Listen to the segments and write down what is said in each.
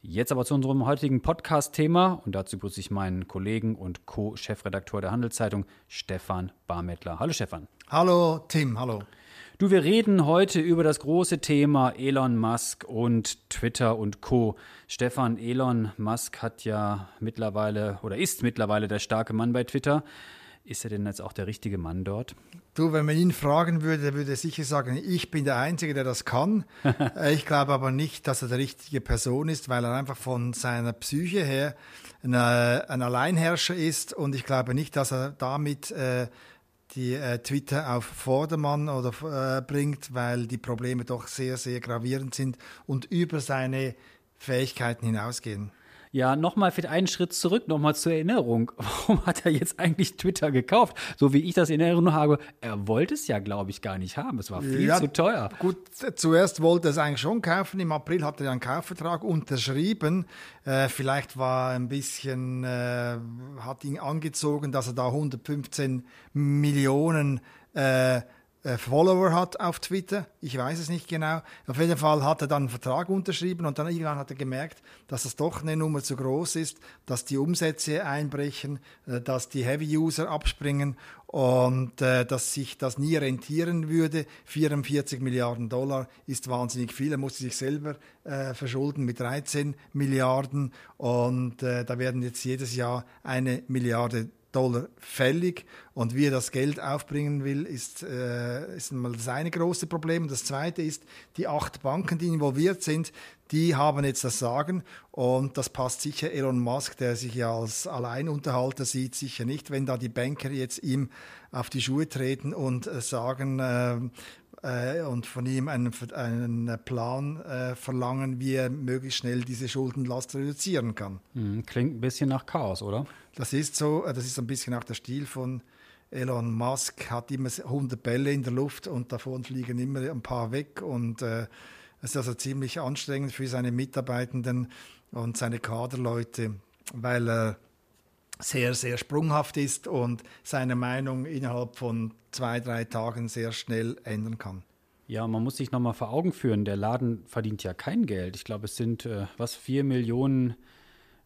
Jetzt aber zu unserem heutigen Podcast-Thema und dazu grüße ich meinen Kollegen und Co-Chefredakteur der Handelszeitung, Stefan Barmettler. Hallo Stefan. Hallo Tim, hallo. Du, wir reden heute über das große Thema Elon Musk und Twitter und Co. Stefan, Elon Musk hat ja mittlerweile oder ist mittlerweile der starke Mann bei Twitter. Ist er denn jetzt auch der richtige Mann dort? Du, wenn man ihn fragen würde, würde er sicher sagen, ich bin der Einzige, der das kann. Äh, ich glaube aber nicht, dass er der richtige Person ist, weil er einfach von seiner Psyche her ein, ein Alleinherrscher ist und ich glaube nicht, dass er damit äh, die äh, Twitter auf Vordermann oder äh, bringt, weil die Probleme doch sehr, sehr gravierend sind und über seine Fähigkeiten hinausgehen. Ja, nochmal für einen Schritt zurück, nochmal zur Erinnerung. Warum hat er jetzt eigentlich Twitter gekauft? So wie ich das in Erinnerung habe, er wollte es ja, glaube ich, gar nicht haben. Es war viel ja, zu teuer. Gut, zuerst wollte er es eigentlich schon kaufen. Im April hat er einen Kaufvertrag unterschrieben. Äh, vielleicht war ein bisschen, äh, hat ihn angezogen, dass er da 115 Millionen äh, Follower hat auf Twitter. Ich weiß es nicht genau. Auf jeden Fall hat er dann einen Vertrag unterschrieben und dann irgendwann hat er gemerkt, dass es doch eine Nummer zu groß ist, dass die Umsätze einbrechen, äh, dass die Heavy-User abspringen und äh, dass sich das nie rentieren würde. 44 Milliarden Dollar ist wahnsinnig viel. Er musste sich selber äh, verschulden mit 13 Milliarden und äh, da werden jetzt jedes Jahr eine Milliarde Dollar fällig. Und wie er das Geld aufbringen will, ist, äh, ist mal das eine große Problem. Das zweite ist, die acht Banken, die involviert sind, die haben jetzt das Sagen. Und das passt sicher Elon Musk, der sich ja als Alleinunterhalter sieht, sicher nicht, wenn da die Banker jetzt ihm auf die Schuhe treten und äh, sagen, äh, äh, und von ihm einen, einen Plan äh, verlangen, wie er möglichst schnell diese Schuldenlast reduzieren kann. Mhm, klingt ein bisschen nach Chaos, oder? Das ist so, äh, das ist ein bisschen auch der Stil von Elon Musk, hat immer 100 Bälle in der Luft und davon fliegen immer ein paar weg und äh, es ist also ziemlich anstrengend für seine Mitarbeitenden und seine Kaderleute, weil er sehr, sehr sprunghaft ist und seine Meinung innerhalb von zwei, drei Tagen sehr schnell ändern kann. Ja, man muss sich nochmal vor Augen führen, der Laden verdient ja kein Geld. Ich glaube, es sind, äh, was, vier Millionen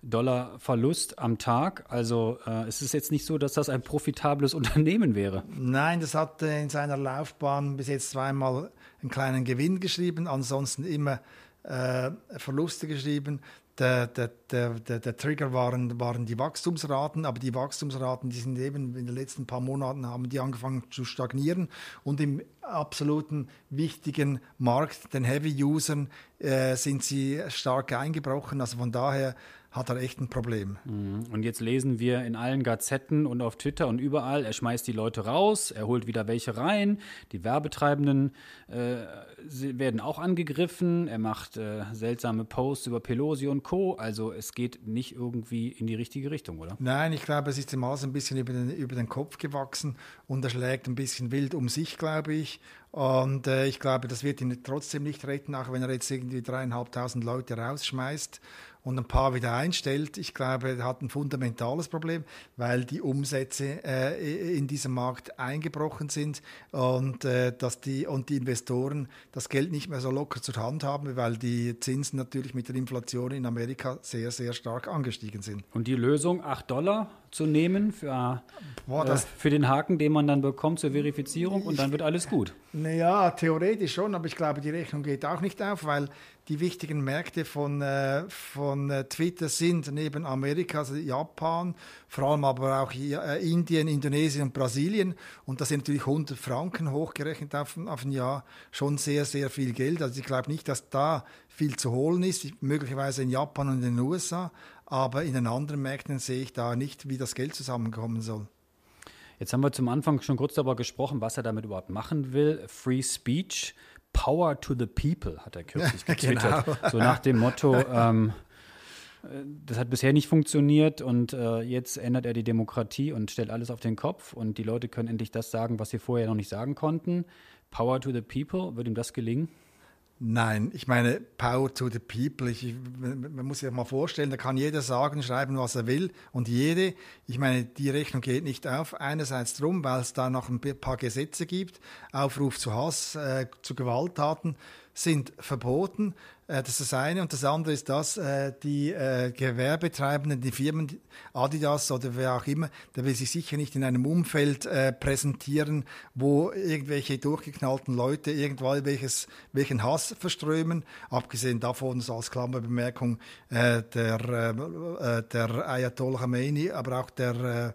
Dollar Verlust am Tag. Also äh, es ist jetzt nicht so, dass das ein profitables Unternehmen wäre. Nein, das hat in seiner Laufbahn bis jetzt zweimal einen kleinen Gewinn geschrieben, ansonsten immer äh, Verluste geschrieben der, der, der, der, Trigger waren, waren die Wachstumsraten, aber die Wachstumsraten, die sind eben in den letzten paar Monaten haben die angefangen zu stagnieren und im absoluten wichtigen Markt, den Heavy-Usern, äh, sind sie stark eingebrochen. Also von daher hat er echt ein Problem. Mhm. Und jetzt lesen wir in allen Gazetten und auf Twitter und überall, er schmeißt die Leute raus, er holt wieder welche rein, die Werbetreibenden äh, werden auch angegriffen, er macht äh, seltsame Posts über Pelosi und Co. Also es geht nicht irgendwie in die richtige Richtung, oder? Nein, ich glaube, es ist dem alles ein bisschen über den, über den Kopf gewachsen und er schlägt ein bisschen wild um sich, glaube ich. Und äh, ich glaube, das wird ihn trotzdem nicht retten, auch wenn er jetzt irgendwie dreieinhalbtausend Leute rausschmeißt und ein paar wieder einstellt. Ich glaube, hat ein fundamentales Problem, weil die Umsätze äh, in diesem Markt eingebrochen sind und, äh, dass die, und die Investoren das Geld nicht mehr so locker zur Hand haben, weil die Zinsen natürlich mit der Inflation in Amerika sehr, sehr stark angestiegen sind. Und die Lösung, 8 Dollar zu nehmen für, Boah, äh, für den Haken, den man dann bekommt zur Verifizierung und dann wird alles gut. Naja, theoretisch schon, aber ich glaube, die Rechnung geht auch nicht auf, weil die wichtigen Märkte von, äh, von äh, Twitter sind neben Amerika, also Japan, vor allem aber auch äh, Indien, Indonesien und Brasilien. Und das sind natürlich 100 Franken hochgerechnet auf, auf ein Jahr schon sehr, sehr viel Geld. Also ich glaube nicht, dass da viel zu holen ist, möglicherweise in Japan und in den USA, aber in den anderen Märkten sehe ich da nicht, wie das Geld zusammenkommen soll. Jetzt haben wir zum Anfang schon kurz darüber gesprochen, was er damit überhaupt machen will. Free Speech. Power to the People, hat er kürzlich getwittert. genau. So nach dem Motto, ähm, äh, das hat bisher nicht funktioniert und äh, jetzt ändert er die Demokratie und stellt alles auf den Kopf und die Leute können endlich das sagen, was sie vorher noch nicht sagen konnten. Power to the people, wird ihm das gelingen? Nein, ich meine, Power to the People. Ich, man muss sich mal vorstellen, da kann jeder sagen, schreiben, was er will. Und jede, ich meine, die Rechnung geht nicht auf. Einerseits drum, weil es da noch ein paar Gesetze gibt. Aufruf zu Hass, äh, zu Gewalttaten sind verboten. Äh, das ist das eine. Und das andere ist, dass äh, die äh, Gewerbetreibenden, die Firmen, Adidas oder wer auch immer, der will sich sicher nicht in einem Umfeld präsentieren, wo irgendwelche durchgeknallten Leute irgendwann welches, welchen Hass verströmen. Abgesehen davon, so als Klammerbemerkung, der, der Ayatollah Khamenei, aber auch der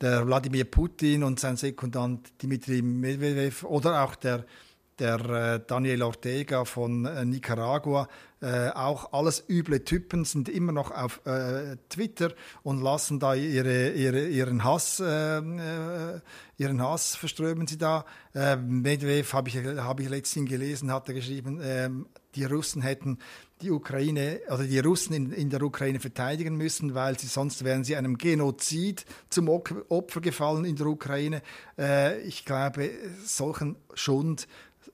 der Wladimir Putin und sein Sekundant Dmitri Medvedev oder auch der der äh, Daniel Ortega von äh, Nicaragua, äh, auch alles üble Typen, sind immer noch auf äh, Twitter und lassen da ihre, ihre, ihren Hass, äh, äh, ihren Hass verströmen sie da. Medvedev habe ich, hab ich letztens gelesen, hat er geschrieben, ähm, die Russen hätten die Ukraine oder die Russen in, in, der Ukraine verteidigen müssen, weil sie sonst wären sie einem Genozid zum Opfer gefallen in der Ukraine. Äh, ich glaube, solchen Schund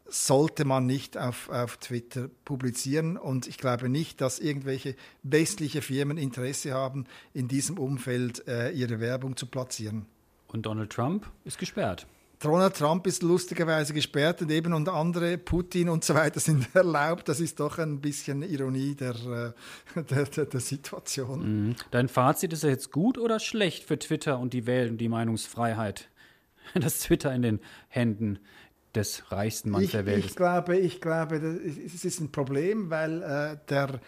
sollte man nicht auf, auf Twitter publizieren. Und ich glaube nicht, dass irgendwelche westliche Firmen Interesse haben, in diesem Umfeld äh, ihre Werbung zu platzieren. Und Donald Trump ist gesperrt. Donald Trump ist lustigerweise gesperrt und eben und andere, Putin und so weiter, sind erlaubt. Das ist doch ein bisschen Ironie der, äh, der, der, der Situation. Mhm. Dein Fazit ist ja jetzt gut oder schlecht für Twitter und die Welt und die Meinungsfreiheit? Das Twitter in den Händen des reichsten Manns ich, der Welt ich Glaube, ich glaube, es ist ein Problem, weil äh, der,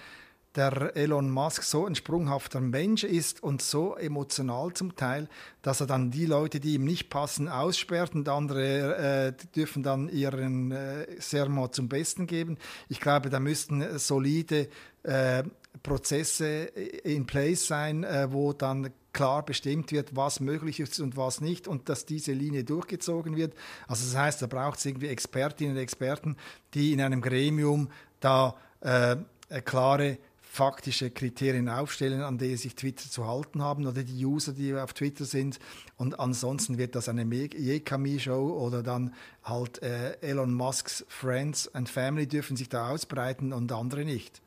der Elon Musk so ein sprunghafter Mensch ist und so emotional zum Teil, dass er dann die Leute, die ihm nicht passen, aussperrt und andere äh, dürfen dann ihren äh, Sermon zum Besten geben. Ich glaube, da müssten solide äh, Prozesse in place sein, äh, wo dann klar bestimmt wird, was möglich ist und was nicht und dass diese Linie durchgezogen wird. Also das heißt, da braucht es irgendwie Expertinnen und Experten, die in einem Gremium da äh, klare faktische Kriterien aufstellen, an denen sich Twitter zu halten haben oder die User, die auf Twitter sind. Und ansonsten wird das eine Jekami-Show oder dann halt äh, Elon Musks Friends and Family dürfen sich da ausbreiten und andere nicht.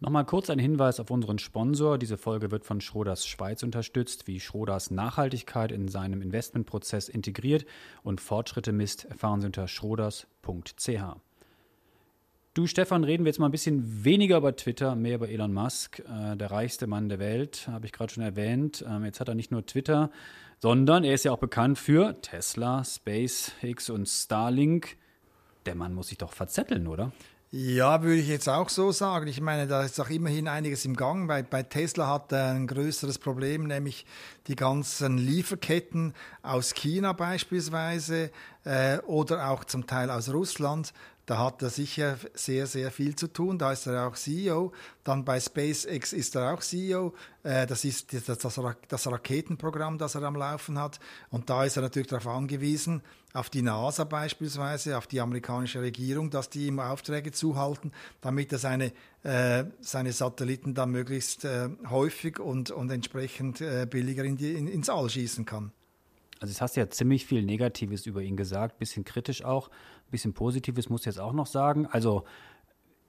Nochmal kurz ein Hinweis auf unseren Sponsor. Diese Folge wird von Schroders Schweiz unterstützt, wie Schroders Nachhaltigkeit in seinem Investmentprozess integriert und Fortschritte misst, erfahren Sie unter schroders.ch. Du, Stefan, reden wir jetzt mal ein bisschen weniger über Twitter, mehr über Elon Musk, äh, der reichste Mann der Welt, habe ich gerade schon erwähnt. Ähm, jetzt hat er nicht nur Twitter, sondern er ist ja auch bekannt für Tesla, SpaceX und Starlink. Der Mann muss sich doch verzetteln, oder? Ja, würde ich jetzt auch so sagen. Ich meine, da ist auch immerhin einiges im Gang. Bei, bei Tesla hat er ein größeres Problem, nämlich die ganzen Lieferketten aus China beispielsweise äh, oder auch zum Teil aus Russland. Da hat er sicher sehr, sehr viel zu tun. Da ist er auch CEO. Dann bei SpaceX ist er auch CEO. Äh, das ist das, Raketenprogramm, das er am Laufen hat. Und da ist er natürlich darauf angewiesen, auf die NASA beispielsweise, auf die amerikanische Regierung, dass die ihm Aufträge zuhalten, damit er seine, äh, seine Satelliten dann möglichst äh, häufig und, und entsprechend billiger in die, in, ins All schießen kann. Also jetzt hast ja ziemlich viel Negatives über ihn gesagt, bisschen kritisch auch, bisschen Positives muss ich jetzt auch noch sagen. Also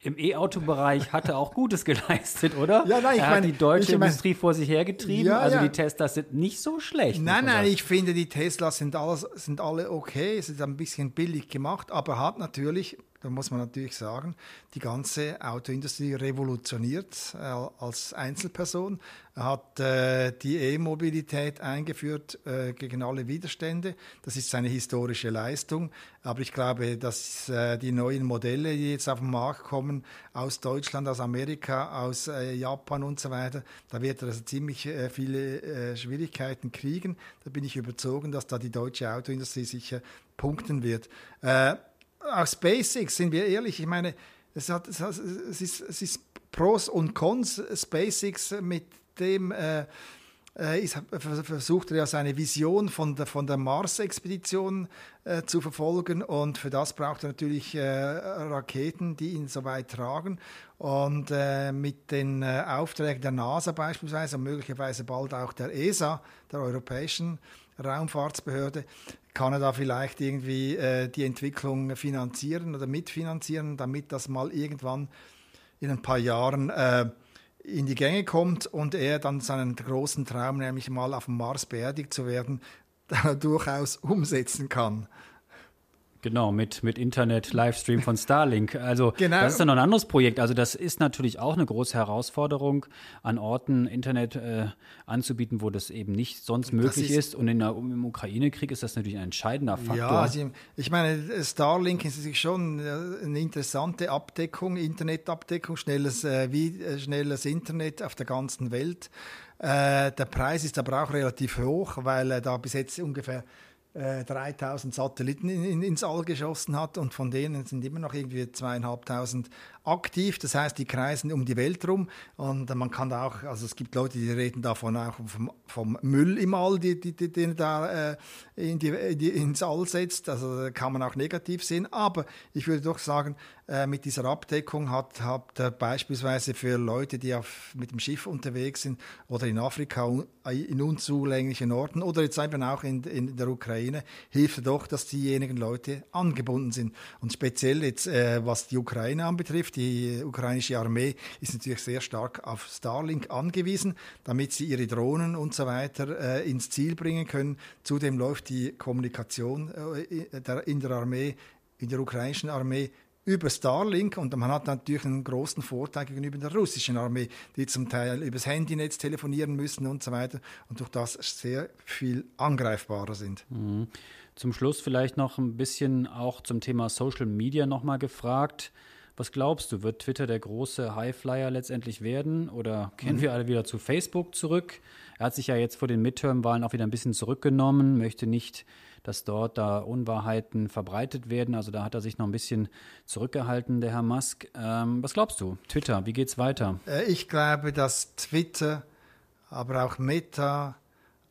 im E-Auto-Bereich hat er auch Gutes geleistet, oder? Ja, nein, ich er meine, hat die deutsche ich mein, Industrie vor sich hergetrieben. Ja, also ja. die Teslas sind nicht so schlecht. Nein, nein, ich finde, die Teslas sind, alles, sind alle okay. Es ist ein bisschen billig gemacht, aber hat natürlich da muss man natürlich sagen, die ganze Autoindustrie revolutioniert äh, als Einzelperson, Er hat äh, die E-Mobilität eingeführt äh, gegen alle Widerstände. Das ist seine historische Leistung. Aber ich glaube, dass äh, die neuen Modelle, die jetzt auf den Markt kommen, aus Deutschland, aus Amerika, aus äh, Japan und so weiter, da wird er also ziemlich äh, viele Schwierigkeiten kriegen. Da bin ich überzogen, dass da die deutsche Autoindustrie sicher punkten wird auch SpaceX, sind wir ehrlich, ich meine, es, hat, es, hat, es, ist, es ist Pros und Cons. SpaceX mit dem, äh, äh, ist, versucht er ja seine Vision von der, von der Mars-Expedition äh, zu verfolgen und für das braucht er natürlich äh, Raketen, die ihn so weit tragen. Und äh, mit den äh, Aufträgen der NASA beispielsweise und möglicherweise bald auch der ESA, der Europäischen Raumfahrtsbehörde, kann er da vielleicht irgendwie äh, die Entwicklung finanzieren oder mitfinanzieren, damit das mal irgendwann in ein paar Jahren in die Gänge kommt und er dann seinen großen Traum, nämlich mal auf dem Mars beerdigt zu werden, durchaus umsetzen kann. Genau, mit, mit Internet, Livestream von Starlink. Also genau. das ist dann noch ein anderes Projekt. Also das ist natürlich auch eine große Herausforderung, an Orten Internet äh, anzubieten, wo das eben nicht sonst möglich ist, ist, Und in der, im Ukraine-Krieg ist das natürlich ein entscheidender Faktor. Ja, also ich meine, Starlink ist natürlich schon äh, eine interessante Abdeckung, Internetabdeckung, schnelles, äh, wie, äh, schnelles Internet auf der ganzen Welt. Äh, der Preis ist aber auch relativ hoch, weil er da bis jetzt ungefähr 3000 äh, Satelliten in, in, ins All geschossen hat und von denen sind immer noch irgendwie zweieinhalbtausend aktiv. Das heißt, die kreisen um die Welt rum und man kann da auch, also es gibt Leute, die reden davon auch vom, vom Müll im All, die, die, die, da äh, in die, die, ins All setzt. Also kann man auch negativ sehen. Aber ich würde doch sagen, äh, mit dieser Abdeckung hat, hat äh, beispielsweise für Leute, die auf, mit dem Schiff unterwegs sind oder in Afrika in unzulänglichen Orten oder jetzt eben auch in, in der Ukraine, hilft doch, dass diejenigen Leute angebunden sind. Und speziell jetzt, äh, was die Ukraine anbetrifft, die ukrainische Armee ist natürlich sehr stark auf Starlink angewiesen, damit sie ihre Drohnen und so weiter äh, ins Ziel bringen können. Zudem läuft die Kommunikation äh, in der Armee, in der ukrainischen Armee über Starlink und man hat natürlich einen großen Vorteil gegenüber der russischen Armee, die zum Teil übers Handynetz telefonieren müssen und so weiter und durch das sehr viel angreifbarer sind. Mhm. Zum Schluss vielleicht noch ein bisschen auch zum Thema Social Media nochmal gefragt. Was glaubst du, wird Twitter der große Highflyer letztendlich werden oder kehren mhm. wir alle wieder zu Facebook zurück? Er hat sich ja jetzt vor den Midterm-Wahlen auch wieder ein bisschen zurückgenommen, möchte nicht, dass dort da Unwahrheiten verbreitet werden. Also da hat er sich noch ein bisschen zurückgehalten, der Herr Musk. Ähm, was glaubst du? Twitter, wie geht's weiter? Äh, ich glaube, dass Twitter, aber auch Meta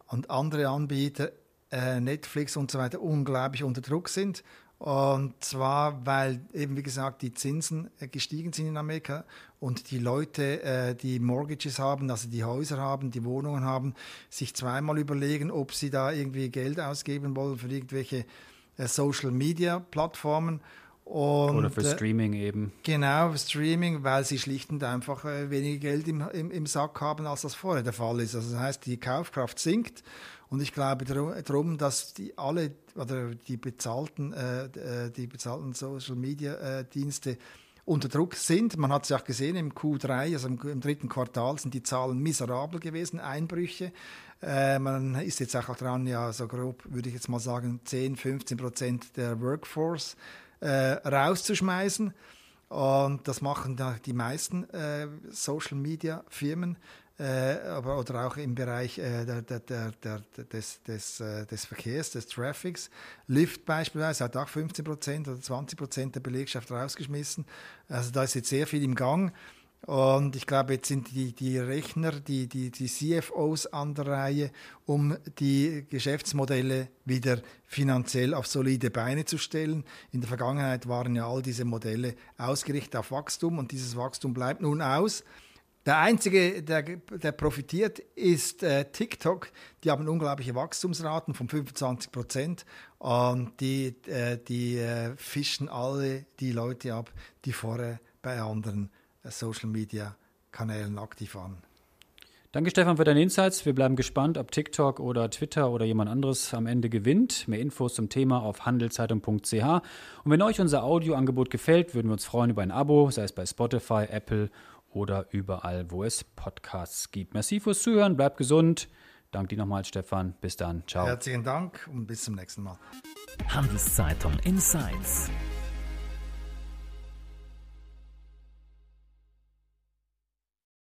und andere Anbieter, äh, Netflix und so weiter, unglaublich unter Druck sind und zwar, weil eben, wie gesagt, die Zinsen äh, gestiegen sind in Amerika und die Leute, äh, die Mortgages haben, also die Häuser haben, die Wohnungen haben, sich zweimal überlegen, ob sie da irgendwie Geld ausgeben wollen für irgendwelche äh, Social-Media-Plattformen. Oder für Streaming eben. Genau, Streaming, weil sie schlicht und einfach weniger Geld im, im, im Sack haben, als das vorher der Fall ist. Also das heißt, die Kaufkraft sinkt und ich glaube darum, dass die alle oder die bezahlten, äh, äh, die bezahlten Social Media äh, Dienste unter Druck sind. Man hat es ja auch gesehen im Q3, also im, im, dritten Quartal sind die Zahlen miserabel gewesen, Einbrüche. Äh, man ist jetzt auch dran, ja, so grob würde ich jetzt mal sagen, 10, 15 Prozent der Workforce äh, rauszuschmeißen. Und das machen die meisten äh, Social Media Firmen äh, aber, oder auch im Bereich äh, der, der, der, des, des, äh, des Verkehrs, des Traffics. Lyft beispielsweise hat auch 15 Prozent oder 20 Prozent der Belegschaft rausgeschmissen. Also da ist jetzt sehr viel im Gang. Und ich glaube, jetzt sind die, die Rechner, die, die, die CFOs an der Reihe, um die Geschäftsmodelle wieder finanziell auf solide Beine zu stellen. In der Vergangenheit waren ja all diese Modelle ausgerichtet auf Wachstum und dieses Wachstum bleibt nun aus. Der einzige, der, der profitiert, ist äh, TikTok. Die haben unglaubliche Wachstumsraten von 25 Prozent und die, äh, die äh, fischen alle die Leute ab, die vorher bei anderen Social Media Kanälen aktiv waren. Danke, Stefan, für deine Insights. Wir bleiben gespannt, ob TikTok oder Twitter oder jemand anderes am Ende gewinnt. Mehr Infos zum Thema auf handelszeitung.ch. Und wenn euch unser Audioangebot gefällt, würden wir uns freuen über ein Abo, sei es bei Spotify, Apple oder überall, wo es Podcasts gibt. Merci fürs Zuhören, bleibt gesund. Danke dir nochmal, Stefan. Bis dann. Ciao. Herzlichen Dank und bis zum nächsten Mal. Handelszeitung Insights.